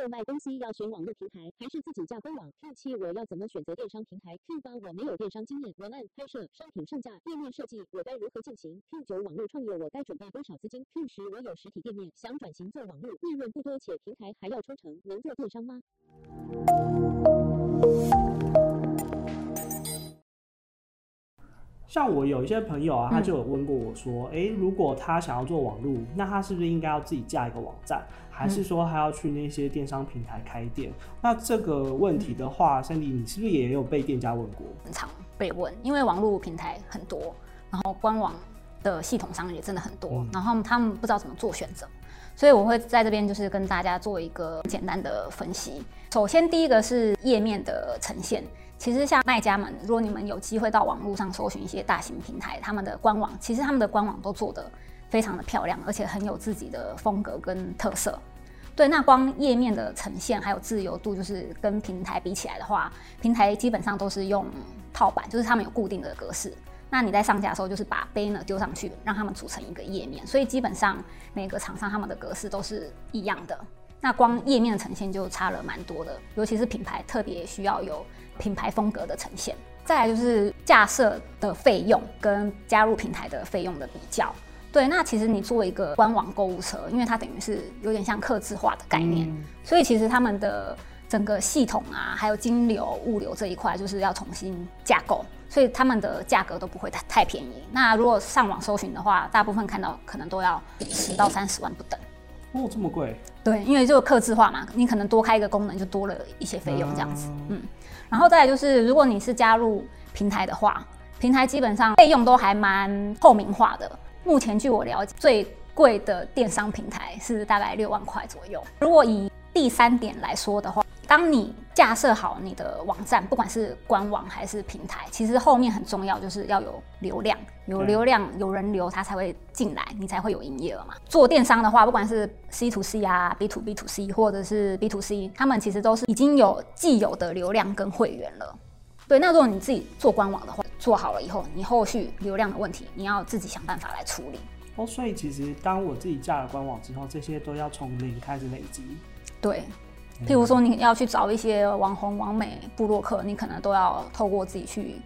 六卖东西要选网络平台还是自己架官网？Q 七我要怎么选择电商平台？Q 八我没有电商经验，文案拍摄、商品上架、页面设计，我该如何进行？Q 九网络创业我该准备多少资金？Q 十我有实体店面，想转型做网络，利润不多且平台还要抽成，能做电商吗？像我有一些朋友啊，他就有问过我说，哎、嗯，如果他想要做网络，那他是不是应该要自己架一个网站，还是说还要去那些电商平台开店？嗯、那这个问题的话，Sandy，你是不是也有被店家问过？很常被问，因为网络平台很多，然后官网的系统商也真的很多，嗯、然后他们不知道怎么做选择，所以我会在这边就是跟大家做一个简单的分析。首先，第一个是页面的呈现。其实像卖家们，如果你们有机会到网络上搜寻一些大型平台，他们的官网，其实他们的官网都做得非常的漂亮，而且很有自己的风格跟特色。对，那光页面的呈现还有自由度，就是跟平台比起来的话，平台基本上都是用套版，就是他们有固定的格式。那你在上架的时候，就是把 banner 丢上去，让他们组成一个页面，所以基本上每个厂商他们的格式都是一样的。那光页面的呈现就差了蛮多的，尤其是品牌特别需要有品牌风格的呈现。再来就是架设的费用跟加入平台的费用的比较。对，那其实你做一个官网购物车，因为它等于是有点像客制化的概念，嗯、所以其实他们的整个系统啊，还有金流、物流这一块，就是要重新架构，所以他们的价格都不会太太便宜。那如果上网搜寻的话，大部分看到可能都要十到三十万不等。哦，这么贵？对，因为就客制化嘛，你可能多开一个功能就多了一些费用这样子。嗯，嗯，然后再来就是，如果你是加入平台的话，平台基本上费用都还蛮透明化的。目前据我了解，最贵的电商平台是大概六万块左右。如果以第三点来说的话，当你架设好你的网站，不管是官网还是平台，其实后面很重要，就是要有流量，有流量，有人流，它才会进来，你才会有营业额嘛。做电商的话，不管是 C to C 啊，B to B to C，或者是 B to C，他们其实都是已经有既有的流量跟会员了。对，那如果你自己做官网的话，做好了以后，你后续流量的问题，你要自己想办法来处理。哦，所以其实当我自己架了官网之后，这些都要从零开始累积。对。譬如说，你要去找一些网红、网美、部落客，你可能都要透过自己去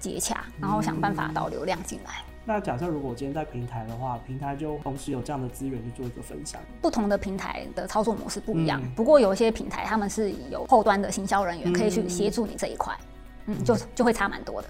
接洽，然后想办法导流量进来。嗯。那假设如果我今天在平台的话，平台就同时有这样的资源去做一个分享。不同的平台的操作模式不一样，嗯、不过有一些平台他们是有后端的行销人员可以去协助你这一块，嗯，嗯，就就会差蛮多的。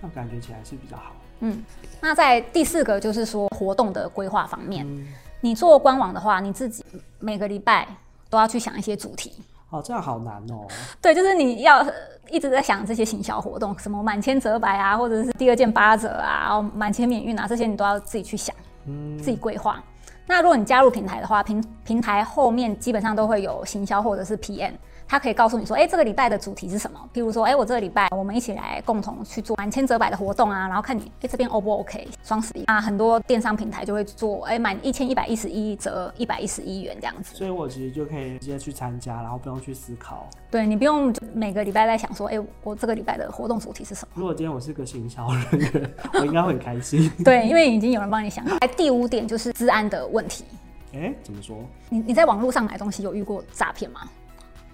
那感觉起来是比较好。嗯，那在第四个就是说活动的规划方面，嗯、你做官网的话，你自己每个礼拜。都要去想一些主题哦，这样好难哦。对，就是你要一直在想这些行销活动，什么满千折百啊，或者是第二件八折啊，满千免运啊，这些你都要自己去想，嗯，自己规划。那如果你加入平台的话，平平台后面基本上都会有行销或者是 PM。他可以告诉你说，哎、欸，这个礼拜的主题是什么？譬如说，哎、欸，我这个礼拜我们一起来共同去做满千折百的活动啊，然后看你，哎、欸，这边 O 不 OK？双十一啊，很多电商平台就会做，哎、欸，满一千一百一十一折一百一十一元这样子。所以我其实就可以直接去参加，然后不用去思考。对，你不用每个礼拜在想说，哎、欸，我这个礼拜的活动主题是什么？如果今天我是个行销人员，我应该会很开心。对，因为已经有人帮你想好。第五点就是治安的问题。哎、欸，怎么说？你你在网络上买东西有遇过诈骗吗？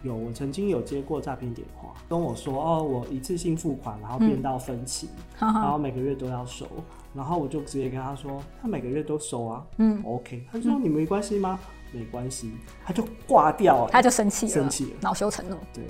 有，我曾经有接过诈骗电话，跟我说哦，我一次性付款，然后变到分期，嗯、然后每个月都要收，然后我就直接跟他说，他每个月都收啊，嗯，OK，他说你没关系吗？嗯、没关系，他就挂掉了，他就生气了，生气了，恼羞成怒。对，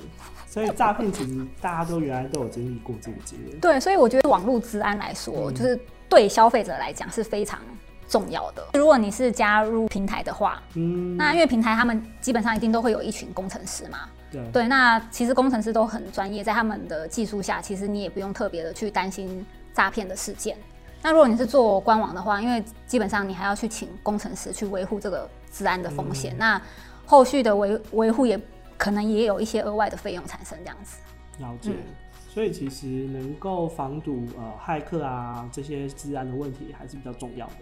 所以诈骗其实大家都原来都有经历过这个经验。对，所以我觉得网络治安来说，嗯、就是对消费者来讲是非常。重要的，如果你是加入平台的话，嗯，那因为平台他们基本上一定都会有一群工程师嘛，对，对，那其实工程师都很专业，在他们的技术下，其实你也不用特别的去担心诈骗的事件。那如果你是做官网的话，因为基本上你还要去请工程师去维护这个治安的风险，嗯、那后续的维维护也可能也有一些额外的费用产生，这样子。了解，嗯、所以其实能够防堵呃骇客啊这些治安的问题还是比较重要的。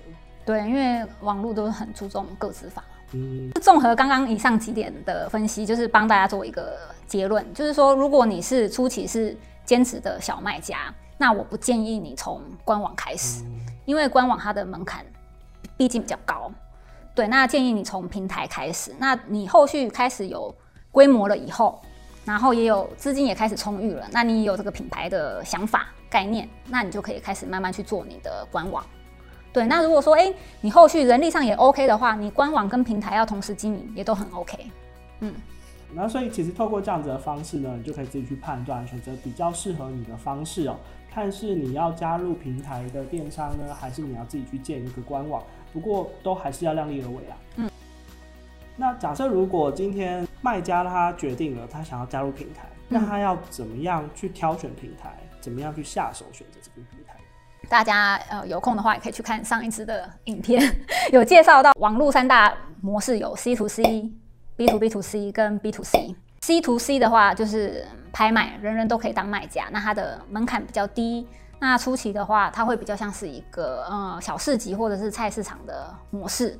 对，因为网络都是很注重个资法。嗯，综合刚刚以上几点的分析，就是帮大家做一个结论，就是说，如果你是初期是兼职的小卖家，那我不建议你从官网开始，嗯、因为官网它的门槛毕竟比较高。对，那建议你从平台开始。那你后续开始有规模了以后，然后也有资金也开始充裕了，那你有这个品牌的想法概念，那你就可以开始慢慢去做你的官网。对，那如果说哎，你后续人力上也 OK 的话，你官网跟平台要同时经营也都很 OK。嗯。那所以其实透过这样子的方式呢，你就可以自己去判断，选择比较适合你的方式哦。看是你要加入平台的电商呢，还是你要自己去建一个官网。不过都还是要量力而为啊。嗯。那假设如果今天卖家他决定了他想要加入平台，嗯、那他要怎么样去挑选平台？怎么样去下手选择这个平台？大家呃有空的话也可以去看上一支的影片，有介绍到网络三大模式有 C to C。B to B to C 跟 B to C。C to C 的话就是拍卖，人人都可以当卖家，那它的门槛比较低。那初期的话，它会比较像是一个呃小市集或者是菜市场的模式。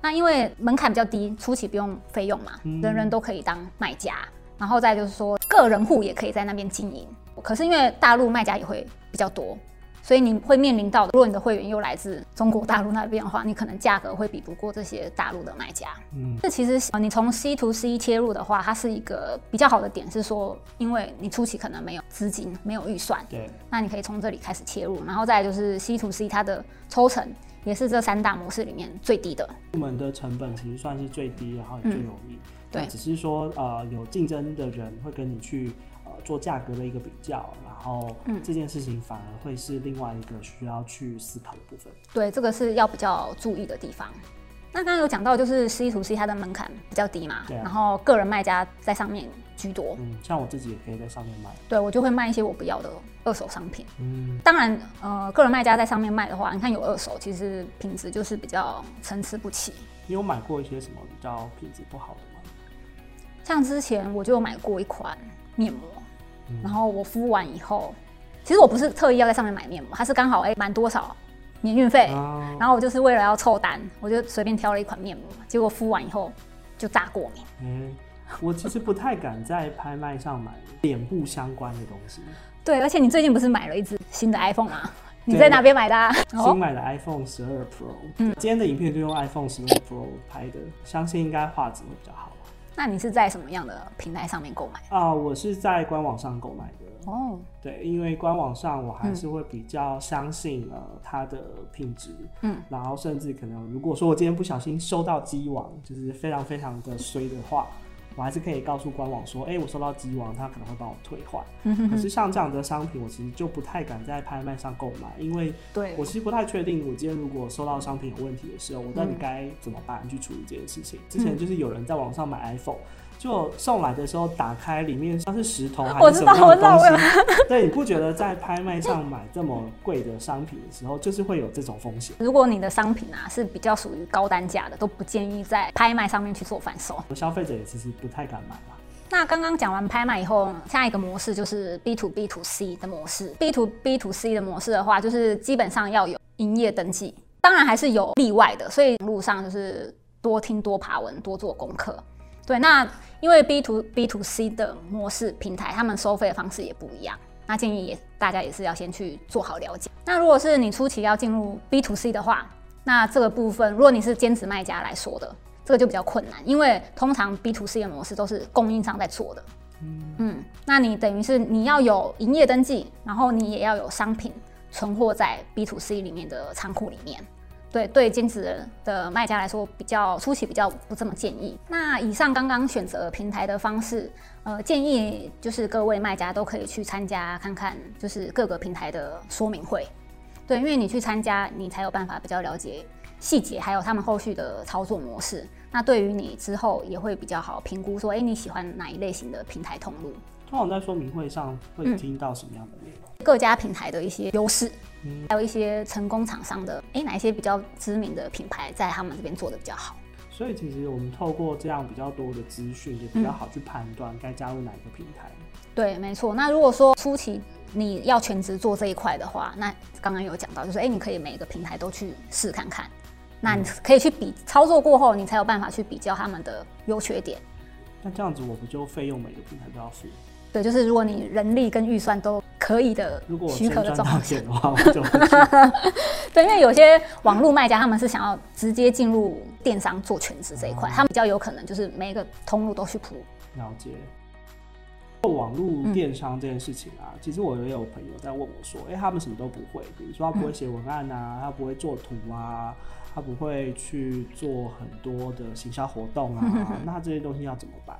那因为门槛比较低，初期不用费用嘛，人人都可以当卖家。然后再就是说，个人户也可以在那边经营。可是因为大陆卖家也会比较多。所以你会面临到的，如果你的会员又来自中国大陆那边的话，你可能价格会比不过这些大陆的卖家。嗯，这其实你从 C to C 切入的话，它是一个比较好的点，是说，因为你初期可能没有资金，没有预算，对，那你可以从这里开始切入，然后再来就是 C to C，它的抽成也是这三大模式里面最低的。入门的成本其实算是最低，然后也最容易。嗯、对，只是说呃，有竞争的人会跟你去。做价格的一个比较，然后这件事情反而会是另外一个需要去思考的部分。对，这个是要比较注意的地方。那刚刚有讲到，就是 C to C 它的门槛比较低嘛，对啊，然后个人卖家在上面居多。嗯，像我自己也可以在上面卖。对，我就会卖一些我不要的二手商品。嗯，当然，呃，个人卖家在上面卖的话，你看有二手，其实品质就是比较参差不齐。你有买过一些什么比较品质不好的吗？像之前我就有买过一款面膜。然后我敷完以后，其实我不是特意要在上面买面膜，它是刚好哎满多少免运费，啊、然后我就是为了要凑单，我就随便挑了一款面膜，结果敷完以后就炸过敏。嗯，我其实不太敢在拍卖上买脸部相关的东西。对，而且你最近不是买了一支新的 iPhone 吗？你在哪边买的、啊？新买的 iPhone 十二 Pro。嗯，今天的影片就用 iPhone 十二 Pro 拍的，相信应该画质会比较好。那你是在什么样的平台上面购买啊？呃，我是在官网上购买的。哦，对，因为官网上我还是会比较相信呃它的品质。嗯，然后甚至可能如果说我今天不小心收到机网，就是非常非常的衰的话。我还是可以告诉官网说，哎、欸，我收到机王，他可能会帮我退换。可是像这样的商品，我其实就不太敢在拍卖上购买，因为对我其实不太确定，我今天如果收到商品有问题的时候，我到底该怎么办去处理这件事情。嗯、之前就是有人在网上买 iPhone。就送来的时候，打开里面像是石头还是什么样的东西？对，你不觉得在拍卖上买这么贵的商品的时候，就是会有这种风险？如果你的商品啊是比较属于高单价的，都不建议在拍卖上面去做贩售。消费者也其实不太敢买吧。那刚刚讲完拍卖以后，下一个模式就是 B to B to C 的模式。B to B to C 的模式的话，就是基本上要有营业登记，当然还是有例外的，所以路上就是多听多爬文，多做功课。对，那因为 B to B to C 的模式平台，他们收费的方式也不一样。那建议也大家也是要先去做好了解。那如果是你初期要进入 B to C 的话，那这个部分如果你是兼职卖家来说的，这个就比较困难，因为通常 B to C 的模式都是供应商在做的。嗯，那你等于是你要有营业登记，然后你也要有商品存货在 B to C 里面的仓库里面。对对，兼职的卖家来说，比较初期比较不这么建议。那以上刚刚选择平台的方式，呃，建议就是各位卖家都可以去参加看看，就是各个平台的说明会。对，因为你去参加，你才有办法比较了解细节，还有他们后续的操作模式。那对于你之后也会比较好评估，说，哎，你喜欢哪一类型的平台通路？通常在说明会上会听到什么样的内容？各家平台的一些优势。嗯、还有一些成功厂商的，哎，哪一些比较知名的品牌在他们这边做的比较好？所以其实我们透过这样比较多的资讯，也比较好去判断该加入哪一个平台。嗯、对，没错。那如果说初期你要全职做这一块的话，那刚刚有讲到，就是哎，你可以每个平台都去试看看，那你可以去比操作过后，你才有办法去比较他们的优缺点。那这样子，我不就费用每个平台都要付？对，就是如果你人力跟预算都可以的，如果许可的状况的话，对，因为有些网络卖家他们是想要直接进入电商做全职这一块，嗯、他们比较有可能就是每一个通路都去铺，了解。做网络电商这件事情啊，嗯、其实我也有朋友在问我说：“哎、欸，他们什么都不会，比如说他不会写文案啊，嗯、他不会做图啊，他不会去做很多的行销活动啊，嗯、那这些东西要怎么办？”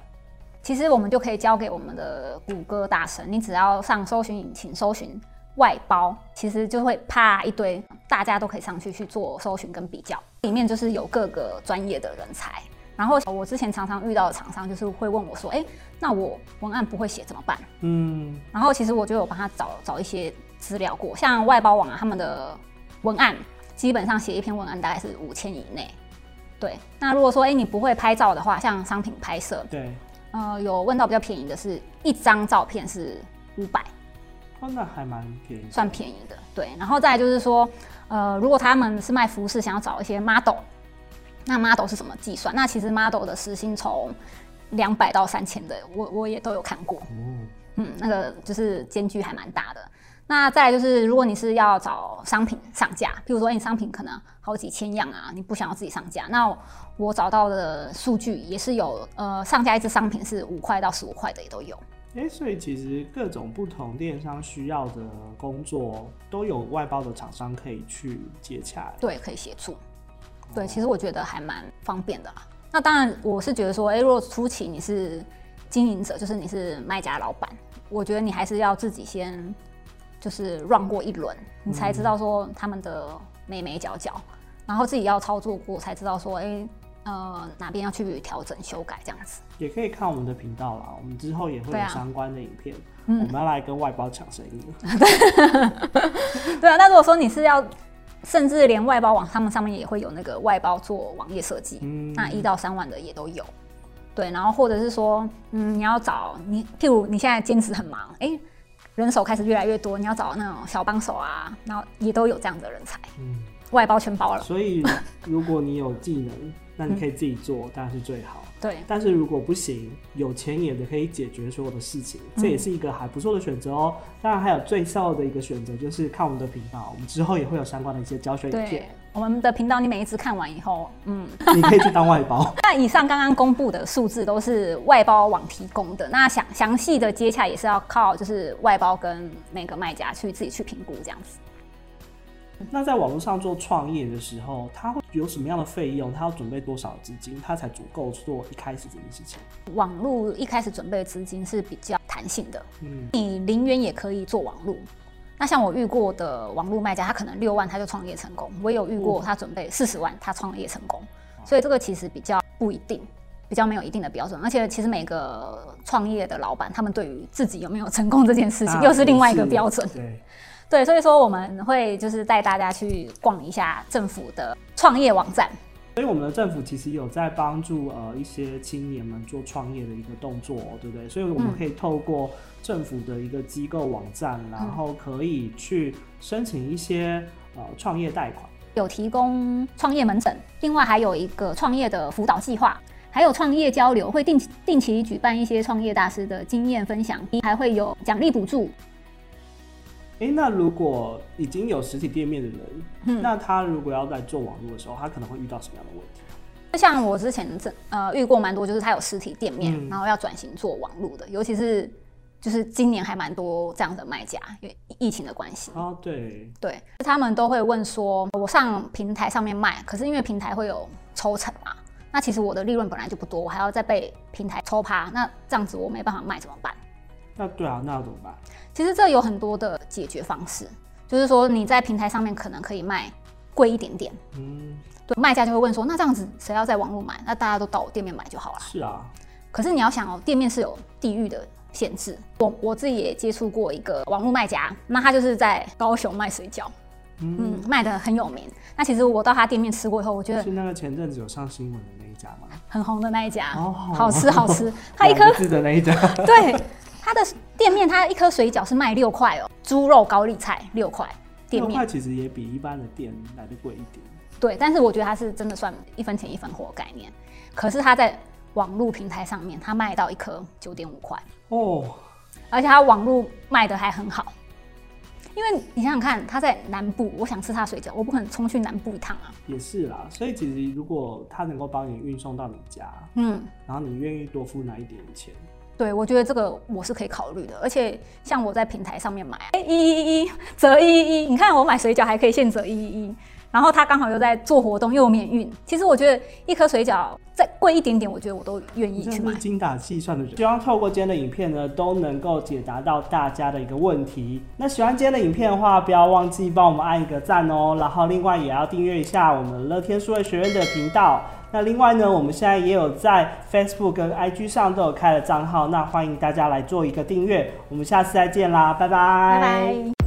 其实我们就可以交给我们的谷歌大神，你只要上搜寻引擎搜寻外包，其实就会啪一堆，大家都可以上去去做搜寻跟比较，里面就是有各个专业的人才。然后我之前常常遇到的厂商就是会问我说：“哎，那我文案不会写怎么办？”嗯，然后其实我就有帮他找找一些资料过，像外包网啊，他们的文案基本上写一篇文案大概是五千以内。对，那如果说哎你不会拍照的话，像商品拍摄，对，呃，有问到比较便宜的是一张照片是五百，哦，那还蛮便宜，算便宜的。对，然后再来就是说，呃，如果他们是卖服饰，想要找一些 model。那 model 是怎么计算？那其实 model 的时薪从两百到三千的，我我也都有看过。嗯，嗯，那个就是间距还蛮大的。那再来就是，如果你是要找商品上架，譬如说你商品可能好几千样啊，你不想要自己上架，那我找到的数据也是有，呃，上架一支商品是五块到十五块的也都有。哎、欸，所以其实各种不同电商需要的工作都有外包的厂商可以去接洽。对，可以协助。对，其实我觉得还蛮方便的啦。那当然，我是觉得说，哎，如果初期你是经营者，就是你是卖家老板，我觉得你还是要自己先就是 run 过一轮，你才知道说他们的眉眉角角，然后自己要操作过，才知道说，哎，呃，哪边要去调整修改这样子。也可以看我们的频道啦，我们之后也会有相关的影片，我们要来跟外包抢生意。对啊，那如果说你是要。甚至连外包网，他们上面也会有那个外包做网页设计，嗯、那一到三万的也都有。对，然后或者是说，嗯，你要找你，譬如你现在兼职很忙，哎、欸，人手开始越来越多，你要找那种小帮手啊，然后也都有这样的人才，嗯，外包全包了。所以，如果你有技能，那你可以自己做，当然是最好。对，但是如果不行，有钱也可以解决所有的事情，这也是一个还不错的选择哦。嗯、当然还有最少的一个选择就是看我们的频道，我们之后也会有相关的一些教学影片。对，我们的频道你每一次看完以后，嗯，你可以去当外包。那以上刚刚公布的数字都是外包网提供的，那详详细的接洽也是要靠就是外包跟每个卖家去自己去评估这样子。那在网络上做创业的时候，他会有什么样的费用？他要准备多少资金，他才足够做一开始这件事情？网络一开始准备的资金是比较弹性的，嗯，你零元也可以做网络。那像我遇过的网络卖家，他可能六万他就创业成功。我也有遇过他准备四十万他创业成功，所以这个其实比较不一定，比较没有一定的标准。而且其实每个创业的老板，他们对于自己有没有成功这件事情，又是另外一个标准。对。对，所以说我们会就是带大家去逛一下政府的创业网站。所以我们的政府其实有在帮助呃一些青年们做创业的一个动作，对不对？所以我们可以透过政府的一个机构网站，嗯、然后可以去申请一些呃创业贷款，有提供创业门诊，另外还有一个创业的辅导计划，还有创业交流，会定期定期举办一些创业大师的经验分享，还会有奖励补助。哎，那如果已经有实体店面的人，嗯、那他如果要在做网络的时候，他可能会遇到什么样的问题？就像我之前这呃遇过蛮多，就是他有实体店面，嗯、然后要转型做网络的，尤其是就是今年还蛮多这样的卖家，因为疫情的关系。哦，对对，他们都会问说，我上平台上面卖，可是因为平台会有抽成嘛，那其实我的利润本来就不多，我还要再被平台抽趴，那这样子我没办法卖怎么办？那对啊，那要怎么办？其实这有很多的解决方式，就是说你在平台上面可能可以卖贵一点点，嗯，对，卖家就会问说，那这样子谁要在网络买？那大家都到我店面买就好了。是啊，可是你要想哦，店面是有地域的限制。我我自己也接触过一个网络卖家，那他就是在高雄卖水饺，嗯，嗯，卖的很有名。那其实我到他店面吃过以后，我觉得是那个前阵子有上新闻的那一家吗？很红的那一家，哦，好吃好吃。他一颗的那一家，对。他的店面，它一颗水饺是卖六块哦，猪肉高丽菜六块，店面其实也比一般的店来的贵一点。对，但是我觉得它是真的算一分钱一分货概念。可是它在网络平台上面，它卖到一颗九点五块哦，而且它网络卖的还很好。因为你想想看，他在南部，我想吃他水饺，我不可能冲去南部一趟啊。也是啦，所以其实如果他能够帮你运送到你家，嗯，然后你愿意多付那一点钱，对，我觉得这个我是可以考虑的。而且像我在平台上面买，哎，一一一折一一一，你看我买水饺还可以现折一一一。然后他刚好又在做活动，又有免运。其实我觉得一颗水饺再贵一点点，我觉得我都愿意去买。精打细算的人，希望透过今天的影片呢，都能够解答到大家的一个问题。那喜欢今天的影片的话，不要忘记帮我们按一个赞哦。然后另外也要订阅一下我们乐天数位学院的频道。那另外呢，我们现在也有在 Facebook 跟 IG 上都有开了账号，那欢迎大家来做一个订阅。我们下次再见啦，拜拜。拜拜。